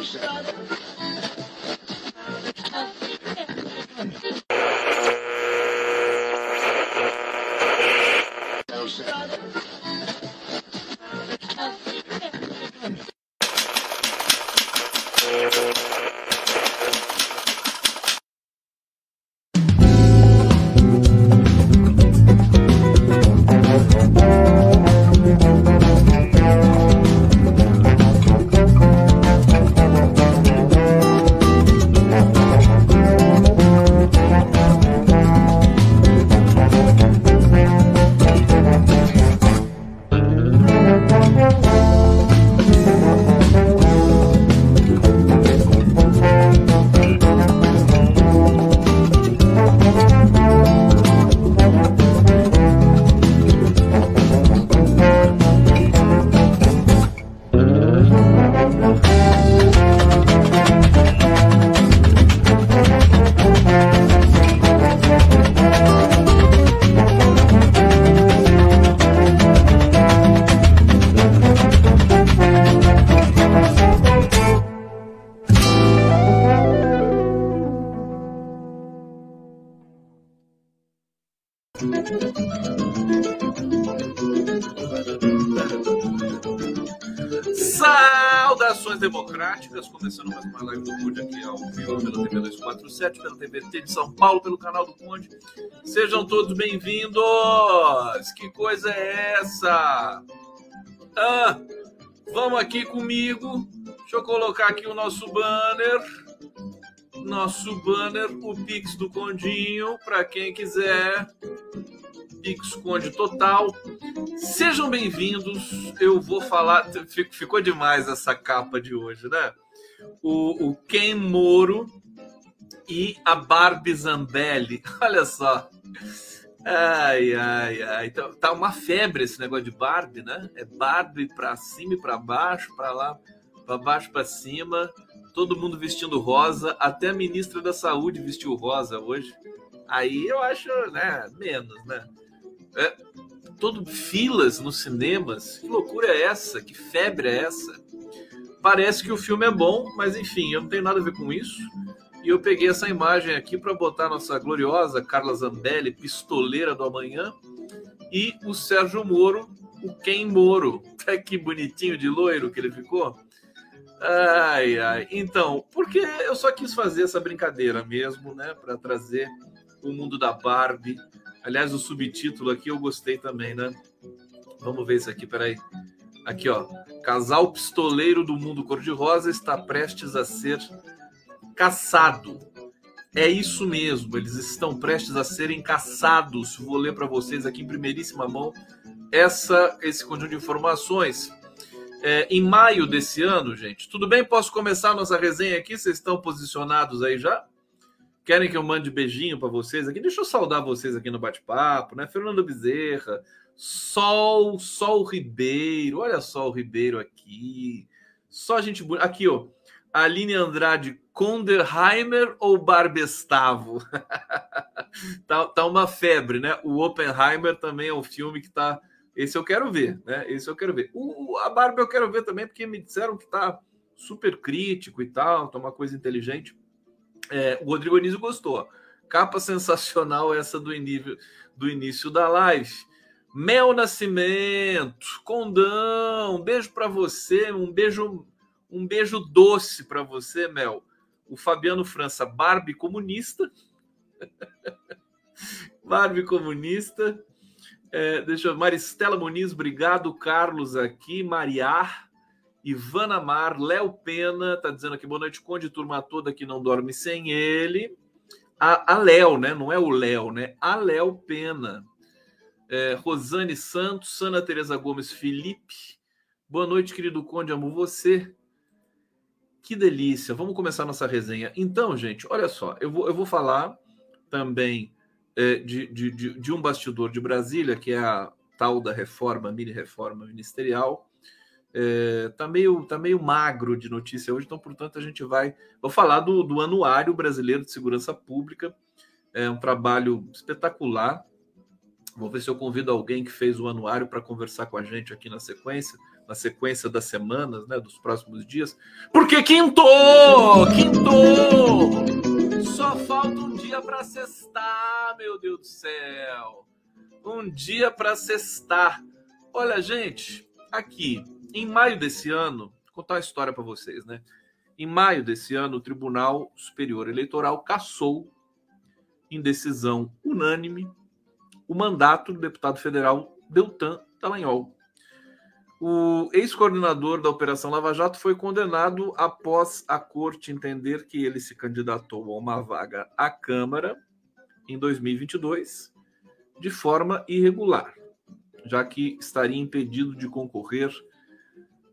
no seven. 247, pela TVT de São Paulo, pelo canal do Conde. Sejam todos bem-vindos! Que coisa é essa? Ah, vamos aqui comigo. Deixa eu colocar aqui o nosso banner. Nosso banner, o Pix do Condinho, para quem quiser. Pix Conde Total. Sejam bem-vindos. Eu vou falar. Ficou demais essa capa de hoje, né? O, o Ken Moro e a Barbie Zambelli. Olha só. Ai, ai, ai. Tá, tá uma febre esse negócio de Barbie, né? É Barbie para cima e para baixo, para lá, para baixo, para cima. Todo mundo vestindo rosa. Até a ministra da Saúde vestiu rosa hoje. Aí eu acho, né, menos, né? É, todo filas nos cinemas. Que loucura é essa? Que febre é essa? Parece que o filme é bom, mas enfim, eu não tenho nada a ver com isso. E eu peguei essa imagem aqui para botar nossa gloriosa Carla Zambelli, pistoleira do amanhã, e o Sérgio Moro, o Ken Moro. que bonitinho de loiro que ele ficou. Ai, ai. Então, porque eu só quis fazer essa brincadeira mesmo, né, para trazer o mundo da Barbie Aliás, o subtítulo aqui eu gostei também, né? Vamos ver isso aqui, peraí. Aqui, ó. Casal pistoleiro do mundo cor-de-rosa está prestes a ser caçado. É isso mesmo, eles estão prestes a serem caçados. Vou ler para vocês aqui em primeiríssima mão essa, esse conjunto de informações. É, em maio desse ano, gente. Tudo bem? Posso começar a nossa resenha aqui? Vocês estão posicionados aí já? Querem que eu mande beijinho para vocês aqui? Deixa eu saudar vocês aqui no bate-papo, né? Fernando Bezerra, Sol, Sol Ribeiro, olha só o Ribeiro aqui. Só gente bonita. Aqui, ó. Aline Andrade, Konderheimer ou Barbestavo? tá, tá uma febre, né? O Oppenheimer também é um filme que tá. Esse eu quero ver, né? Esse eu quero ver. O, a Barbie eu quero ver também, porque me disseram que tá super crítico e tal, tá uma coisa inteligente. É, o Rodrigo Anísio gostou. Capa sensacional essa do início, do início da live. Mel Nascimento, Condão, um beijo para você, um beijo, um beijo doce para você, Mel. O Fabiano França, Barbie comunista. Barbie comunista. É, deixa eu, Maristela Muniz, obrigado. Carlos aqui, Mariar. Ivana Mar, Léo Pena, tá dizendo aqui, boa noite, Conde, turma toda que não dorme sem ele. A, a Léo, né? Não é o Léo, né? A Léo Pena. É, Rosane Santos, Sana Teresa Gomes, Felipe. Boa noite, querido Conde, amo você. Que delícia. Vamos começar nossa resenha. Então, gente, olha só, eu vou, eu vou falar também é, de, de, de, de um bastidor de Brasília, que é a tal da reforma, mini reforma ministerial é, tá, meio, tá meio magro de notícia hoje, então, portanto, a gente vai. Vou falar do, do Anuário Brasileiro de Segurança Pública, é um trabalho espetacular. Vou ver se eu convido alguém que fez o anuário para conversar com a gente aqui na sequência. Na sequência das semanas, né, dos próximos dias, porque quintou! Quintou! Só falta um dia para sextar, meu Deus do céu. Um dia para sextar. Olha, gente, aqui, em maio desse ano, vou contar uma história para vocês, né? Em maio desse ano, o Tribunal Superior Eleitoral cassou, em decisão unânime, o mandato do deputado federal Deltan Dallagnol. O ex-coordenador da Operação Lava Jato foi condenado após a corte entender que ele se candidatou a uma vaga à Câmara em 2022 de forma irregular, já que estaria impedido de concorrer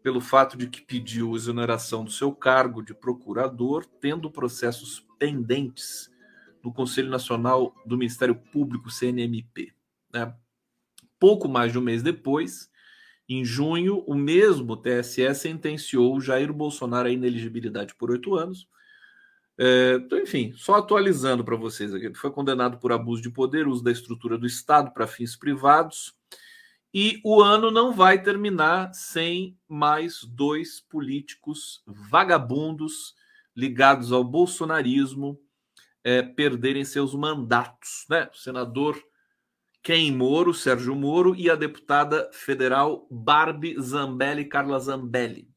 pelo fato de que pediu exoneração do seu cargo de procurador, tendo processos pendentes no Conselho Nacional do Ministério Público, CNMP. Né? Pouco mais de um mês depois, em junho, o mesmo TSE sentenciou Jair Bolsonaro a ineligibilidade por oito anos. É, então, enfim, só atualizando para vocês aqui. Ele foi condenado por abuso de poder, uso da estrutura do Estado para fins privados. E o ano não vai terminar sem mais dois políticos vagabundos ligados ao bolsonarismo é, perderem seus mandatos. Né? O senador Ken Moro, Sérgio Moro, e a deputada federal Barbie Zambelli, Carla Zambelli.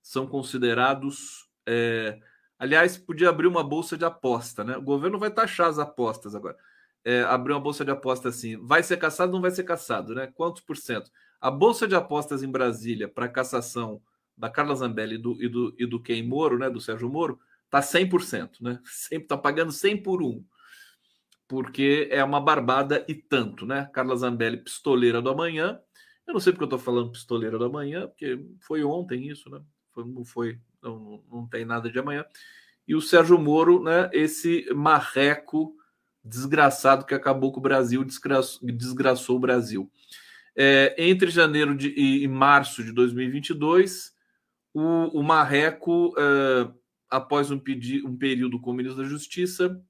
São considerados. É... Aliás, podia abrir uma bolsa de aposta, né? O governo vai taxar as apostas agora. É, abrir uma bolsa de aposta assim, vai ser caçado ou não vai ser caçado, né? Quantos por cento? A bolsa de apostas em Brasília para cassação da Carla Zambelli e do, e do, e do Ken Moro, né? Do Sérgio Moro, tá 100%, né? Sempre tá pagando 100 por um porque é uma barbada e tanto, né? Carla Zambelli, pistoleira do amanhã. Eu não sei porque eu estou falando pistoleira do amanhã, porque foi ontem isso, né? Foi, não foi, não, não tem nada de amanhã. E o Sérgio Moro, né? Esse marreco desgraçado que acabou com o Brasil, desgraçou, desgraçou o Brasil. É, entre janeiro de, e, março de 2022, o, o Marreco, é, após um, pedi, um período como ministro da Justiça,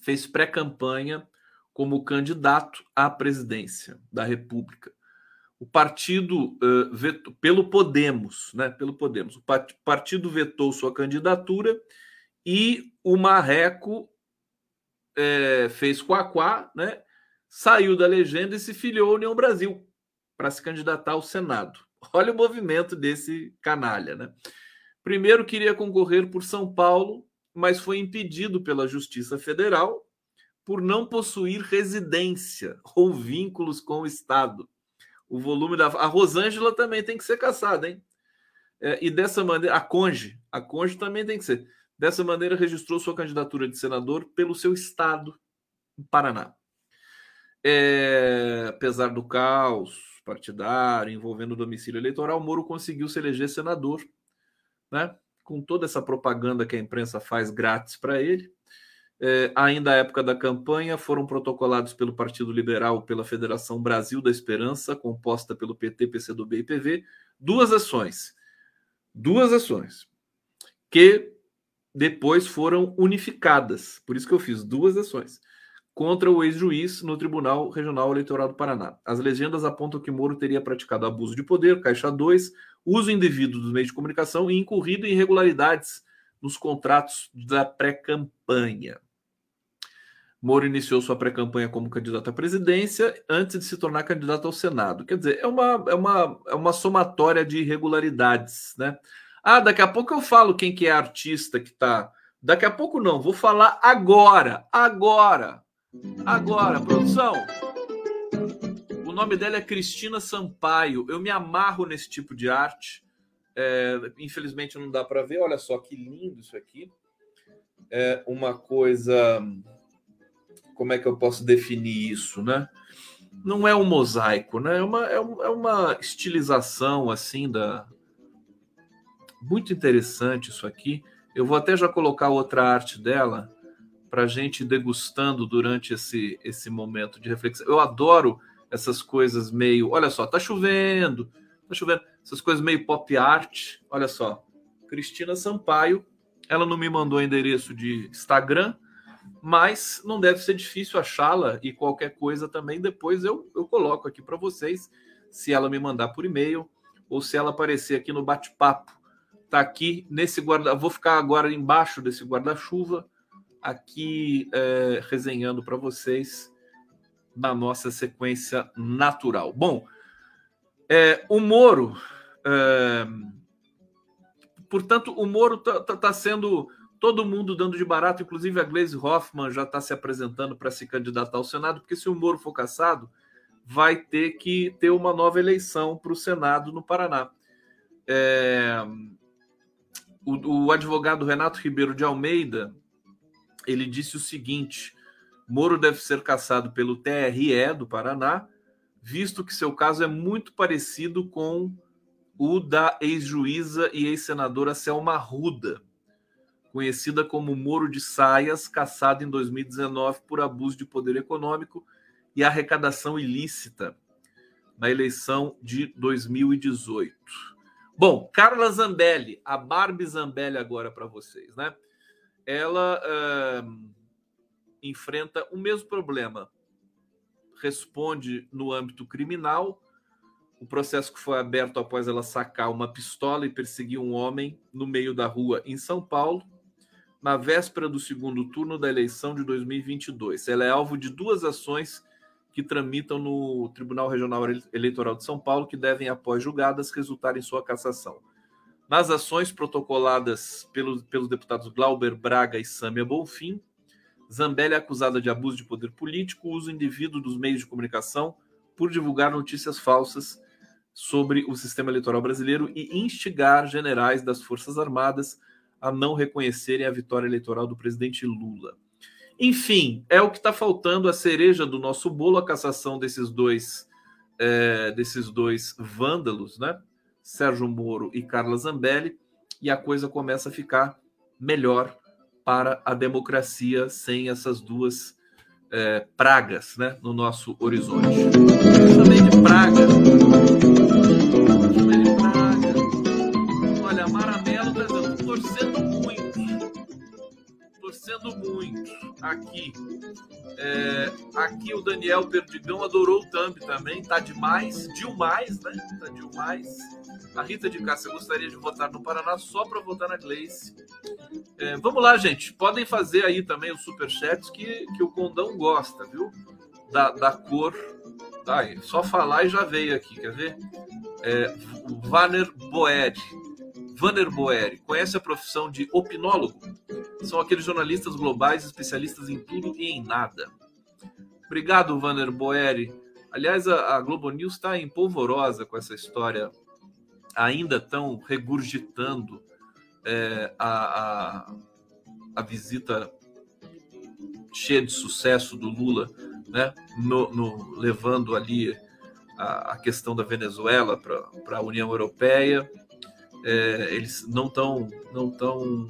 fez pré-campanha como candidato à presidência da República. O partido uh, pelo Podemos, né? Pelo Podemos, o partido vetou sua candidatura e o Marreco é, fez quaquá, né? Saiu da legenda e se filiou à União Brasil para se candidatar ao Senado. Olha o movimento desse canalha, né? Primeiro queria concorrer por São Paulo mas foi impedido pela Justiça Federal por não possuir residência ou vínculos com o Estado. O volume da. A Rosângela também tem que ser caçada, hein? É, e dessa maneira, a Conge, a Conge também tem que ser. Dessa maneira, registrou sua candidatura de senador pelo seu estado, Paraná. É, apesar do caos partidário envolvendo o domicílio eleitoral, Moro conseguiu se eleger senador, né? Com toda essa propaganda que a imprensa faz grátis para ele. É, ainda à época da campanha, foram protocolados pelo Partido Liberal, pela Federação Brasil da Esperança, composta pelo PT, PCdoB e PV, duas ações. Duas ações que depois foram unificadas. Por isso que eu fiz duas ações contra o ex-juiz no Tribunal Regional Eleitoral do Paraná. As legendas apontam que Moro teria praticado abuso de poder, caixa 2, uso indevido dos meios de comunicação e incorrido em irregularidades nos contratos da pré-campanha. Moro iniciou sua pré-campanha como candidato à presidência antes de se tornar candidato ao Senado. Quer dizer, é uma, é uma, é uma somatória de irregularidades, né? Ah, daqui a pouco eu falo quem que é artista que está. Daqui a pouco não, vou falar agora, agora. Agora, produção. O nome dela é Cristina Sampaio. Eu me amarro nesse tipo de arte. É, infelizmente não dá para ver. Olha só que lindo isso aqui. É uma coisa. Como é que eu posso definir isso, né? Não é um mosaico, né? É uma, é uma estilização assim da. Muito interessante isso aqui. Eu vou até já colocar outra arte dela para gente degustando durante esse, esse momento de reflexão. Eu adoro essas coisas meio. Olha só, tá chovendo, tá chovendo. Essas coisas meio pop art. Olha só, Cristina Sampaio. Ela não me mandou endereço de Instagram, mas não deve ser difícil achá-la e qualquer coisa também depois eu, eu coloco aqui para vocês. Se ela me mandar por e-mail ou se ela aparecer aqui no bate-papo. Está aqui nesse guarda. Vou ficar agora embaixo desse guarda-chuva, aqui é, resenhando para vocês na nossa sequência natural. Bom, é, o Moro. É, portanto, o Moro está tá, tá sendo todo mundo dando de barato, inclusive a Gleisi Hoffmann já está se apresentando para se candidatar ao Senado, porque se o Moro for caçado, vai ter que ter uma nova eleição para o Senado no Paraná. É, o, o advogado Renato Ribeiro de Almeida ele disse o seguinte: Moro deve ser caçado pelo TRE do Paraná, visto que seu caso é muito parecido com o da ex-juíza e ex-senadora Selma Ruda conhecida como Moro de Saias, caçado em 2019 por abuso de poder econômico e arrecadação ilícita na eleição de 2018. Bom, Carla Zambelli, a Barbie Zambelli agora para vocês, né? Ela uh, enfrenta o mesmo problema. Responde no âmbito criminal. O processo que foi aberto após ela sacar uma pistola e perseguir um homem no meio da rua em São Paulo na véspera do segundo turno da eleição de 2022. Ela é alvo de duas ações que tramitam no Tribunal Regional Eleitoral de São Paulo, que devem, após julgadas, resultar em sua cassação. Nas ações protocoladas pelos, pelos deputados Glauber Braga e Sâmia Bonfim, Zambelli é acusada de abuso de poder político, uso indevido dos meios de comunicação por divulgar notícias falsas sobre o sistema eleitoral brasileiro e instigar generais das Forças Armadas a não reconhecerem a vitória eleitoral do presidente Lula. Enfim, é o que está faltando a cereja do nosso bolo, a cassação desses dois é, desses dois vândalos, né? Sérgio Moro e Carla Zambelli, e a coisa começa a ficar melhor para a democracia sem essas duas é, pragas né, no nosso horizonte. Também de praga torcendo muito aqui. É, aqui o Daniel Perdigão adorou o Thumb também, tá demais, demais, né? Tá demais. A Rita de Cássia gostaria de votar no Paraná só para votar na Gleice. É, vamos lá, gente. Podem fazer aí também os superchats que, que o Condão gosta, viu? Da, da cor. Tá aí, só falar e já veio aqui, quer ver? É, Vanner Boed. Vanner Boeri, conhece a profissão de opinólogo? São aqueles jornalistas globais especialistas em tudo e em nada. Obrigado, Vanner Boeri. Aliás, a, a Globo News está empolvorosa com essa história. Ainda estão regurgitando é, a, a, a, visita cheia de sucesso do Lula, né? No, no levando ali a, a questão da Venezuela para a União Europeia é, eles não estão não tão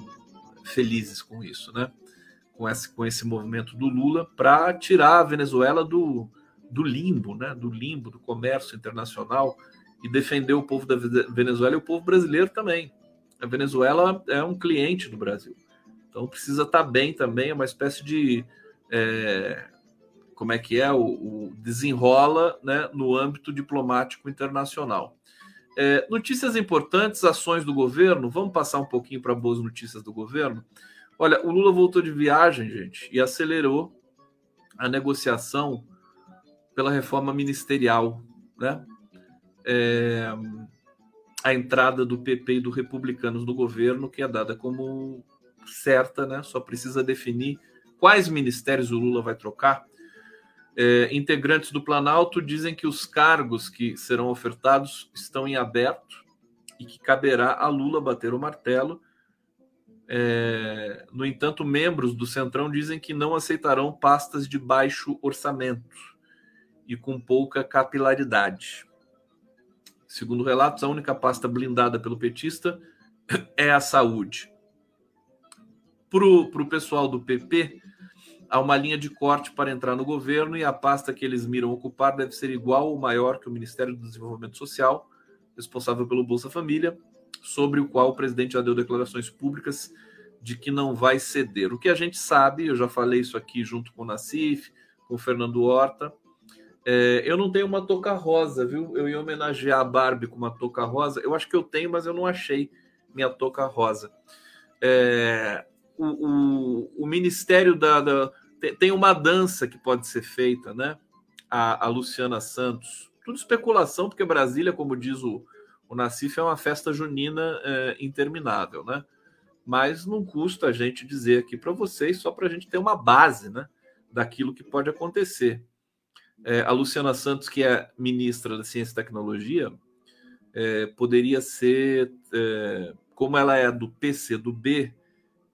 felizes com isso, né? Com esse, com esse movimento do Lula para tirar a Venezuela do, do limbo, né? Do limbo do comércio internacional e defender o povo da Venezuela e o povo brasileiro também. A Venezuela é um cliente do Brasil, então precisa estar tá bem também. É uma espécie de é, como é que é o, o desenrola, né? No âmbito diplomático internacional. É, notícias importantes, ações do governo. Vamos passar um pouquinho para boas notícias do governo. Olha, o Lula voltou de viagem, gente, e acelerou a negociação pela reforma ministerial, né? É, a entrada do PP e do Republicanos no governo, que é dada como certa, né? Só precisa definir quais ministérios o Lula vai trocar. É, integrantes do Planalto dizem que os cargos que serão ofertados estão em aberto e que caberá a Lula bater o martelo. É, no entanto, membros do Centrão dizem que não aceitarão pastas de baixo orçamento e com pouca capilaridade. Segundo relatos, a única pasta blindada pelo petista é a saúde. Para o pessoal do PP, há uma linha de corte para entrar no governo e a pasta que eles miram ocupar deve ser igual ou maior que o Ministério do Desenvolvimento Social, responsável pelo Bolsa Família, sobre o qual o presidente já deu declarações públicas de que não vai ceder. O que a gente sabe, eu já falei isso aqui junto com o Nassif, com o Fernando Horta, É, eu não tenho uma touca rosa, viu? Eu ia homenagear a Barbie com uma touca rosa. Eu acho que eu tenho, mas eu não achei minha touca rosa. É, o, o, o, Ministério da, da, Tem uma dança que pode ser feita, né? A, a, Luciana Santos. Tudo especulação, porque Brasília, como diz o, o Nassif, é uma festa junina é, interminável, né? Mas não custa a gente dizer aqui para vocês, só para a gente ter uma base, né? Daquilo que pode acontecer é, a Luciana Santos, que é ministra da Ciência e Tecnologia, é, poderia ser, é, como ela é do PC do B,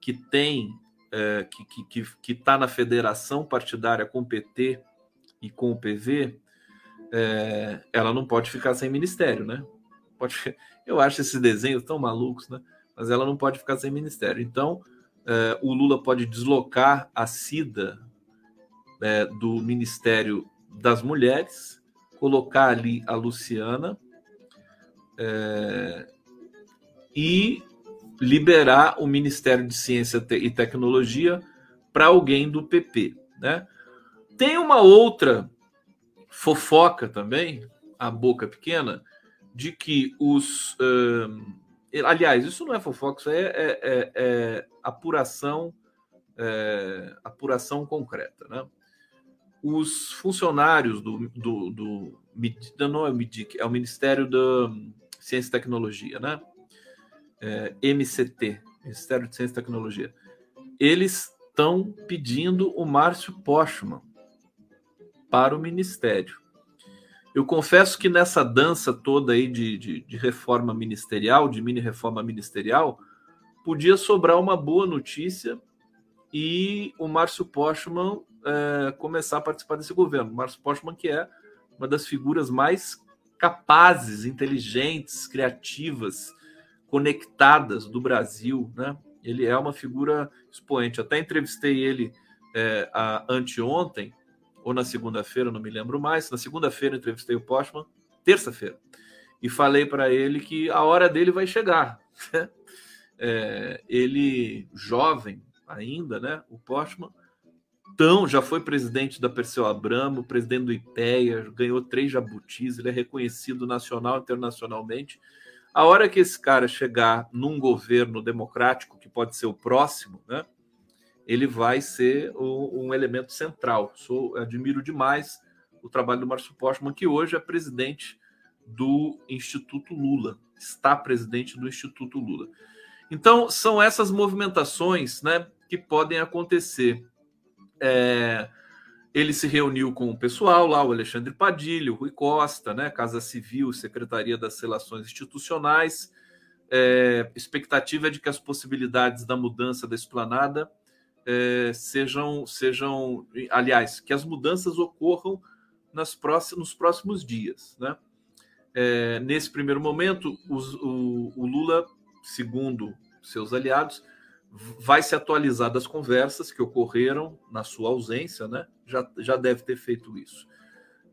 que tem, é, que está que, que, tá na federação partidária com o PT e com o PV, é, ela não pode ficar sem ministério, né? Pode, eu acho esses desenhos tão malucos, né? Mas ela não pode ficar sem ministério. Então, é, o Lula pode deslocar a Cida do Ministério das mulheres, colocar ali a Luciana é, e liberar o Ministério de Ciência e Tecnologia para alguém do PP. Né? Tem uma outra fofoca também, a boca pequena, de que os. Aliás, isso não é fofoca, isso é, é, é, é apuração, é, apuração concreta. Né? os funcionários do, do, do não é o MIDIC, é o Ministério da Ciência e Tecnologia, né? É, MCT, Ministério de Ciência e Tecnologia. Eles estão pedindo o Márcio Postman para o Ministério. Eu confesso que nessa dança toda aí de, de, de reforma ministerial, de mini reforma ministerial, podia sobrar uma boa notícia e o Márcio Postman é, começar a participar desse governo. Márcio Postman, que é uma das figuras mais capazes, inteligentes, criativas, conectadas do Brasil, né? Ele é uma figura expoente. Até entrevistei ele é, a, anteontem, ou na segunda-feira, não me lembro mais. Na segunda-feira entrevistei o Postman, terça-feira, e falei para ele que a hora dele vai chegar. é, ele, jovem ainda, né? O Postman então, já foi presidente da Perseu Abramo, presidente do IPEA, ganhou três jabutis, ele é reconhecido nacional e internacionalmente. A hora que esse cara chegar num governo democrático, que pode ser o próximo, né, ele vai ser um, um elemento central. Sou, admiro demais o trabalho do Márcio Postman, que hoje é presidente do Instituto Lula, está presidente do Instituto Lula. Então, são essas movimentações né, que podem acontecer. É, ele se reuniu com o pessoal lá, o Alexandre Padilha, o Rui Costa, né, Casa Civil, Secretaria das Relações Institucionais. É, expectativa é de que as possibilidades da mudança da esplanada é, sejam, sejam, aliás, que as mudanças ocorram nas próximos, nos próximos dias. Né? É, nesse primeiro momento, os, o, o Lula, segundo seus aliados, vai se atualizar das conversas que ocorreram na sua ausência, né? Já, já deve ter feito isso.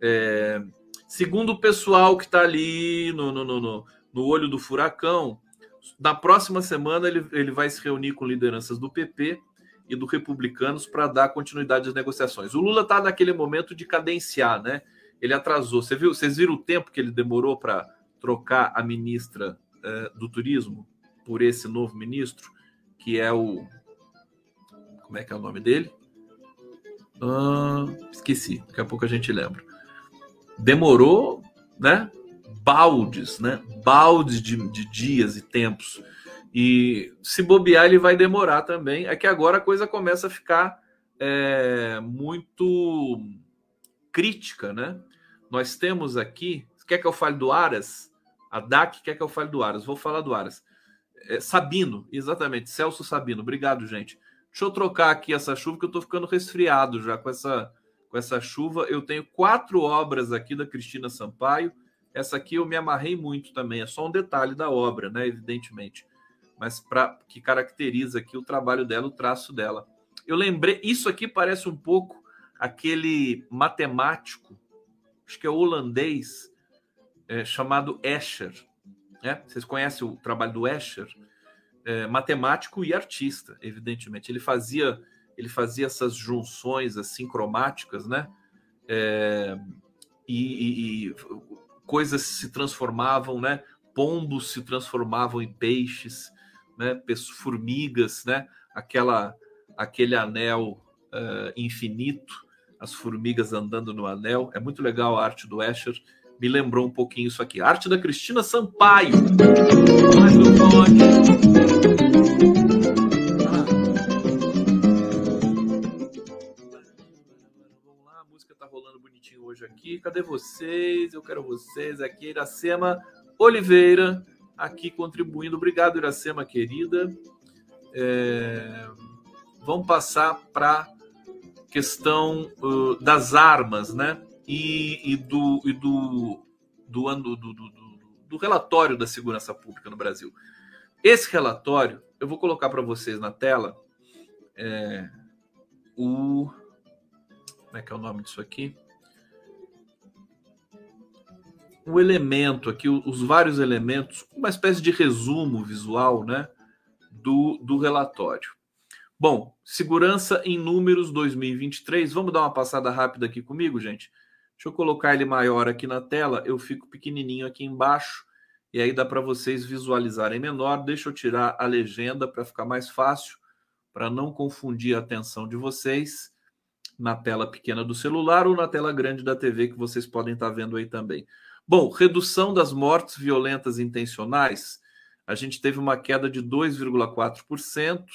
É, segundo o pessoal que está ali no, no, no, no, olho do furacão, na próxima semana ele, ele vai se reunir com lideranças do PP e do Republicanos para dar continuidade às negociações. O Lula está naquele momento de cadenciar, né? Ele atrasou. Você viu, vocês viram o tempo que ele demorou para trocar a ministra é, do Turismo por esse novo ministro? Que é o. Como é que é o nome dele? Ah, esqueci, daqui a pouco a gente lembra. Demorou, né? Baldes, né? Baldes de, de dias e tempos. E se bobear, ele vai demorar também. É que agora a coisa começa a ficar é, muito crítica, né? Nós temos aqui. Quer que eu fale do Aras? A DAC quer que eu fale do Aras. Vou falar do Aras. É, Sabino, exatamente, Celso Sabino. Obrigado, gente. Deixa eu trocar aqui essa chuva, que eu estou ficando resfriado já com essa, com essa chuva. Eu tenho quatro obras aqui da Cristina Sampaio. Essa aqui eu me amarrei muito também. É só um detalhe da obra, né? Evidentemente. Mas para que caracteriza aqui o trabalho dela, o traço dela. Eu lembrei, isso aqui parece um pouco aquele matemático, acho que é holandês, é, chamado Escher né? Vocês conhecem o trabalho do Escher? É, matemático e artista, evidentemente. Ele fazia, ele fazia essas junções assim cromáticas, né? É, e, e, coisas se transformavam, né? Pombos se transformavam em peixes, né? Formigas, né? Aquela, aquele anel uh, infinito, as formigas andando no anel. É muito legal a arte do Escher. Me lembrou um pouquinho isso aqui. Arte da Cristina Sampaio. Mais um hoje aqui. Cadê vocês? Eu quero vocês aqui. Iracema Oliveira aqui contribuindo. Obrigado, Iracema, querida. É... Vamos passar para questão uh, das armas, né? E, e, do, e do, do, do, do, do, do relatório da segurança pública no Brasil. Esse relatório, eu vou colocar para vocês na tela é, o. Como é que é o nome disso aqui? o elemento aqui, os vários elementos, uma espécie de resumo visual né, do, do relatório. Bom, segurança em números 2023. Vamos dar uma passada rápida aqui comigo, gente? Deixa eu colocar ele maior aqui na tela, eu fico pequenininho aqui embaixo e aí dá para vocês visualizarem menor. Deixa eu tirar a legenda para ficar mais fácil, para não confundir a atenção de vocês na tela pequena do celular ou na tela grande da TV que vocês podem estar tá vendo aí também. Bom, redução das mortes violentas intencionais. A gente teve uma queda de 2,4%.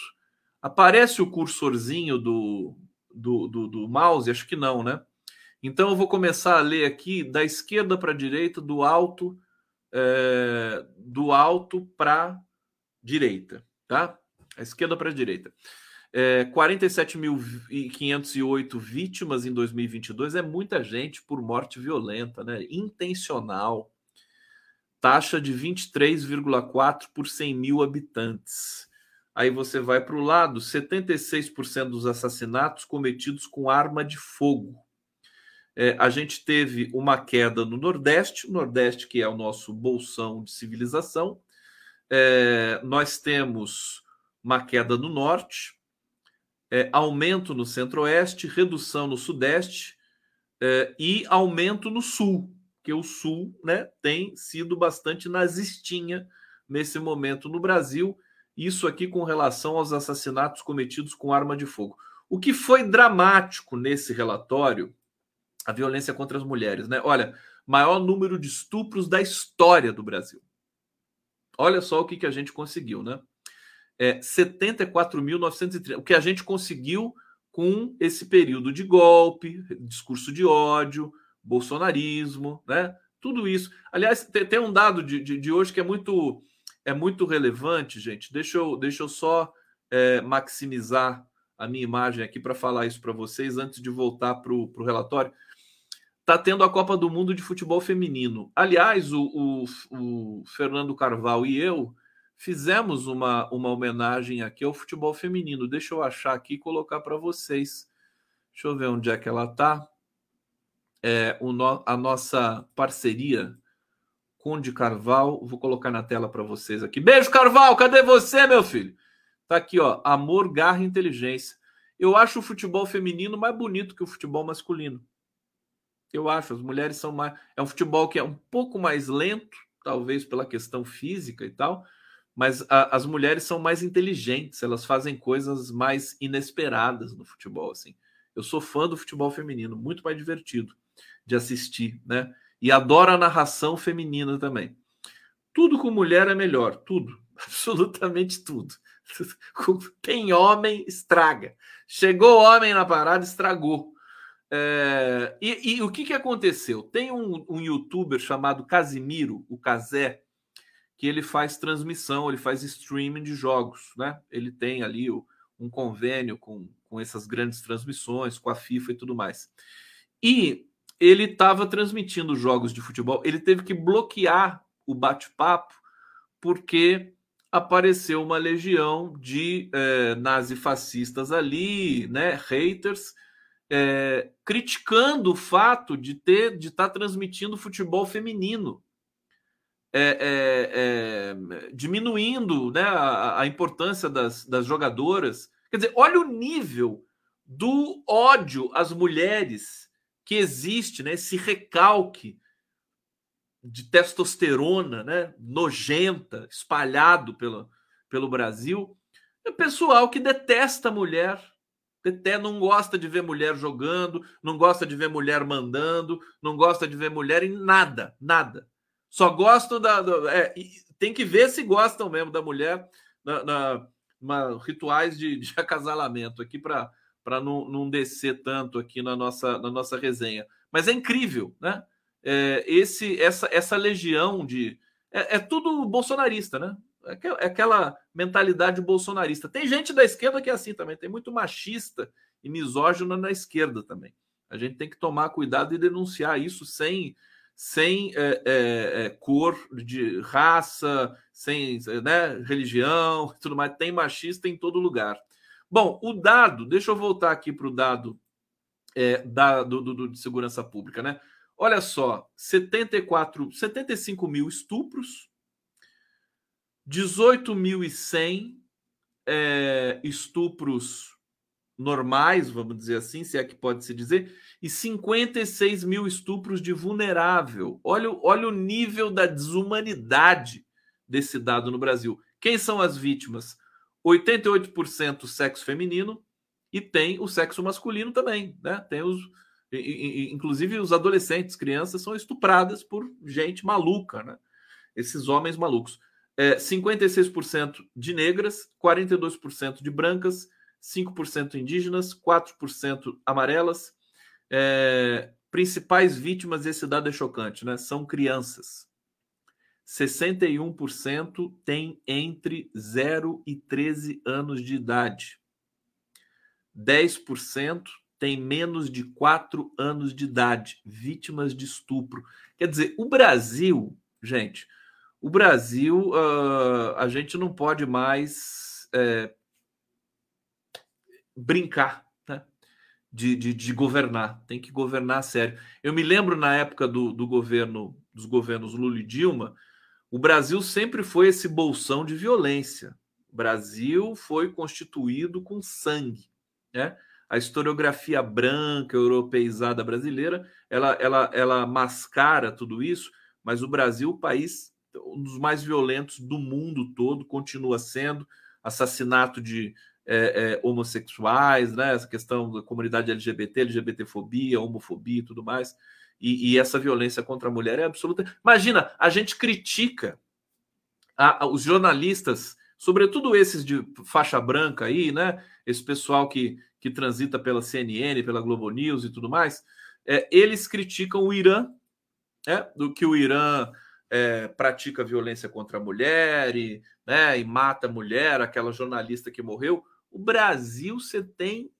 Aparece o cursorzinho do, do, do, do mouse? Acho que não, né? Então eu vou começar a ler aqui da esquerda para a direita, do alto, é, do alto para direita, tá? A esquerda para a direita. É, 47.508 vítimas em 2022 é muita gente por morte violenta, né? Intencional. Taxa de 23,4 por 100 mil habitantes. Aí você vai para o lado: 76% dos assassinatos cometidos com arma de fogo. É, a gente teve uma queda no Nordeste, o Nordeste que é o nosso bolsão de civilização. É, nós temos uma queda no Norte, é, aumento no centro-oeste, redução no sudeste é, e aumento no sul, que o sul né, tem sido bastante nazistinha nesse momento no Brasil. Isso aqui com relação aos assassinatos cometidos com arma de fogo. O que foi dramático nesse relatório, a violência contra as mulheres, né? Olha, maior número de estupros da história do Brasil. Olha só o que, que a gente conseguiu, né? é, 74.930. O que a gente conseguiu com esse período de golpe, discurso de ódio, bolsonarismo, né? Tudo isso. Aliás, tem, tem um dado de, de, de, hoje que é muito, é muito relevante, gente. Deixa eu, deixa eu só é, maximizar a minha imagem aqui para falar isso para vocês antes de voltar para o relatório. Está tendo a Copa do Mundo de Futebol Feminino. Aliás, o, o, o Fernando Carvalho e eu fizemos uma, uma homenagem aqui ao futebol feminino. Deixa eu achar aqui e colocar para vocês. Deixa eu ver onde é que ela está. É, o no, a nossa parceria Conde Carval. Vou colocar na tela para vocês aqui. Beijo, Carval! Cadê você, meu filho? Tá aqui, ó. Amor, garra e inteligência. Eu acho o futebol feminino mais bonito que o futebol masculino. Eu acho. As mulheres são mais. É um futebol que é um pouco mais lento, talvez pela questão física e tal mas a, as mulheres são mais inteligentes, elas fazem coisas mais inesperadas no futebol, assim. Eu sou fã do futebol feminino, muito mais divertido de assistir, né? E adoro a narração feminina também. Tudo com mulher é melhor, tudo, absolutamente tudo. Tem homem, estraga. Chegou homem na parada, estragou. É, e, e, o que, que aconteceu? Tem um, um youtuber chamado Casimiro, o Casé, que ele faz transmissão, ele faz streaming de jogos, né? Ele tem ali o, um convênio com, com essas grandes transmissões, com a FIFA e tudo mais. E ele estava transmitindo jogos de futebol, ele teve que bloquear o bate-papo porque apareceu uma legião de é, nazifascistas ali, né, haters, é, criticando o fato de ter de estar tá transmitindo futebol feminino. É, é, é, diminuindo né, a, a importância das, das, jogadoras. Quer dizer, olha o nível do ódio às mulheres que existe, né, esse recalque de testosterona, né, nojenta, espalhado pelo, pelo Brasil, é pessoal que detesta a mulher, até não gosta de ver mulher jogando, não gosta de ver mulher mandando, não gosta de ver mulher em nada, nada. Só gostam da. é, tem que ver se gostam mesmo da mulher na, na, na rituais de, de acasalamento aqui para não, não descer tanto aqui na nossa, na nossa resenha. Mas é incrível, né? É, esse, essa, essa legião de. É, é tudo bolsonarista, né? É, aquela mentalidade bolsonarista. Tem gente da esquerda que é assim também, tem muito machista e misógino na esquerda também. A gente tem que tomar cuidado e denunciar isso sem, sem é, é, é cor de raça, sem né, religião tudo mais. Tem machista em todo lugar. Bom, o dado, deixa eu voltar aqui para o dado é, da, do, do, de segurança pública, né? Olha só, 74, 75 mil estupros, 18.100 é, estupros normais, vamos dizer assim, se é que pode se dizer, e 56 mil estupros de vulnerável. Olha, olha o nível da desumanidade desse dado no Brasil. Quem são as vítimas? 88% sexo feminino e tem o sexo masculino também, né? Tem os inclusive os adolescentes, crianças são estupradas por gente maluca, né? Esses homens malucos é, 56% de negras, 42% de brancas, 5% indígenas, 4% amarelas. É, principais vítimas desse dado é chocante, né? São crianças. 61% tem entre 0 e 13 anos de idade. 10% tem menos de 4 anos de idade, vítimas de estupro. Quer dizer, o Brasil, gente, o Brasil, uh, a gente não pode mais é, brincar né? de, de, de, governar, tem que governar a sério. Eu me lembro na época do, do governo, dos governos Lula e Dilma, o Brasil sempre foi esse bolsão de violência. O Brasil foi constituído com sangue. Né? A historiografia branca, europeizada brasileira, ela, ela, ela mascara tudo isso, mas o Brasil, o país um dos mais violentos do mundo todo, continua sendo assassinato de é, é, homossexuais, né? essa questão da comunidade LGBT, LGBTfobia, homofobia e tudo mais. E, e, essa violência contra a mulher é absoluta. Imagina, a gente critica a, a, os jornalistas, sobretudo esses de faixa branca aí, né? Esse pessoal que, que transita pela CNN, pela Globo News e tudo mais, é, eles criticam o Irã, é, do que o Irã é, pratica violência contra a mulher e, né, e mata a mulher, aquela jornalista que morreu. O Brasil você tem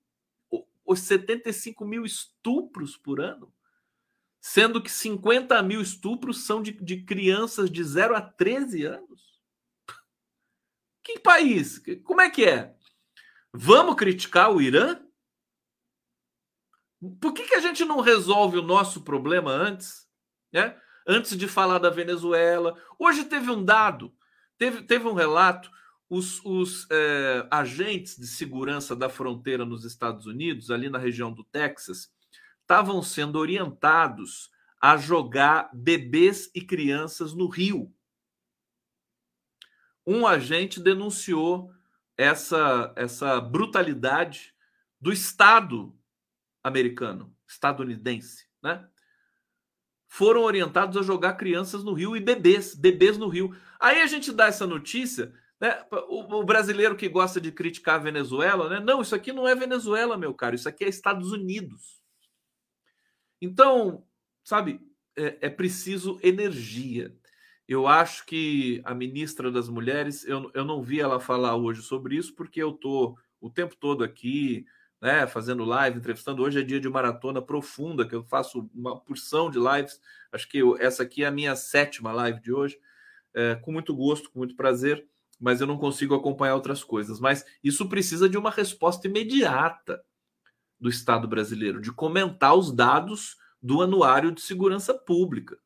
os 75 mil estupros por ano, sendo que 50 mil estupros são de, de crianças de 0 a 13 anos. Que país? Como é que é? Vamos criticar o Irã? Por que, que a gente não resolve o nosso problema antes? Né? Antes de falar da Venezuela. Hoje teve um dado, teve, teve um relato. Os, os é, agentes de segurança da fronteira nos Estados Unidos, ali na região do Texas, estavam sendo orientados a jogar bebês e crianças no rio. Um agente denunciou essa, essa brutalidade do Estado americano, estadunidense, né? Foram orientados a jogar crianças no rio e bebês, bebês no rio. Aí a gente dá essa notícia, né? O, o, brasileiro que gosta de criticar a Venezuela, né? Não, isso aqui não é Venezuela, meu caro, isso aqui é Estados Unidos. Então, sabe, é, é preciso energia. Eu acho que a ministra das Mulheres, eu, eu não vi ela falar hoje sobre isso, porque eu tô o tempo todo aqui né, fazendo live, entrevistando. Hoje é dia de maratona profunda, que eu faço uma porção de lives. Acho que eu, essa aqui é a minha sétima live de hoje, é, com muito gosto, com muito prazer, mas eu não consigo acompanhar outras coisas. Mas isso precisa de uma resposta imediata do Estado brasileiro, de comentar os dados do Anuário de Segurança Pública.